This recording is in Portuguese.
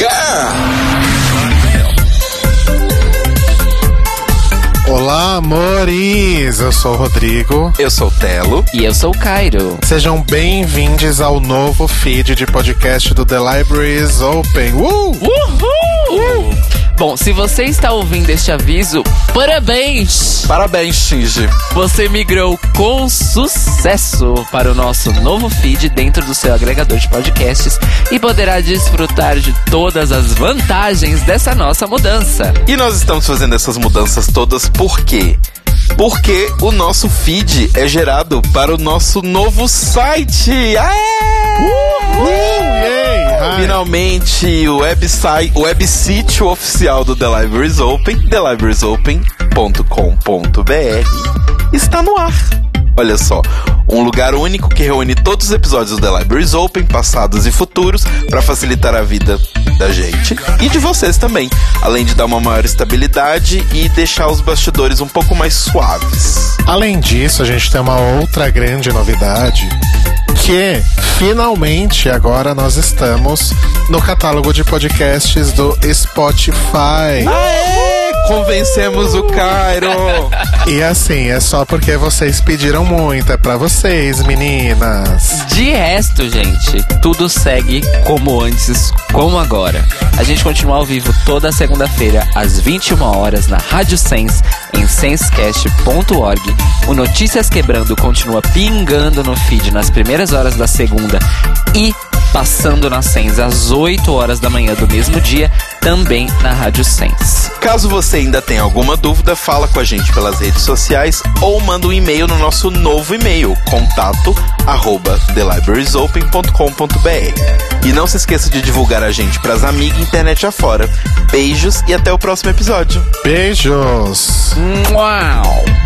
cá! Olá, amores! Eu sou o Rodrigo. Eu sou o Telo. E eu sou o Cairo. Sejam bem-vindos ao novo feed de podcast do The Library is Open. Uh! Uhul! Bom, se você está ouvindo este aviso, parabéns! Parabéns, Shinji. Você migrou com sucesso para o nosso novo feed dentro do seu agregador de podcasts e poderá desfrutar de todas as vantagens dessa nossa mudança. E nós estamos fazendo essas mudanças todas por quê? Porque o nosso feed é gerado para o nosso novo site. Aê! Uh! Hi. Finalmente, o website, o website oficial do The Libraries Open, thelibrariesopen.com.br, está no ar. Olha só, um lugar único que reúne todos os episódios do The Libraries Open, passados e futuros, para facilitar a vida da gente e de vocês também, além de dar uma maior estabilidade e deixar os bastidores um pouco mais suaves. Além disso, a gente tem uma outra grande novidade. Que finalmente agora nós estamos no catálogo de podcasts do Spotify. Aê! Convencemos o Cairo! E assim, é só porque vocês pediram muito, é pra vocês, meninas. De resto, gente, tudo segue como antes, como agora. A gente continua ao vivo toda segunda-feira, às 21 horas, na Rádio Sense, em sensecast.org. O Notícias Quebrando continua pingando no feed nas primeiras horas da segunda e passando na Sense às 8 horas da manhã do mesmo dia, também na Rádio Sense. Caso você ainda tenha alguma dúvida, fala com a gente pelas redes sociais ou manda um e-mail no nosso novo e-mail, contato arroba thelibrariesopen.com.br. E não se esqueça de divulgar a gente pras amigas internet afora. Beijos e até o próximo episódio. Beijos! Uau!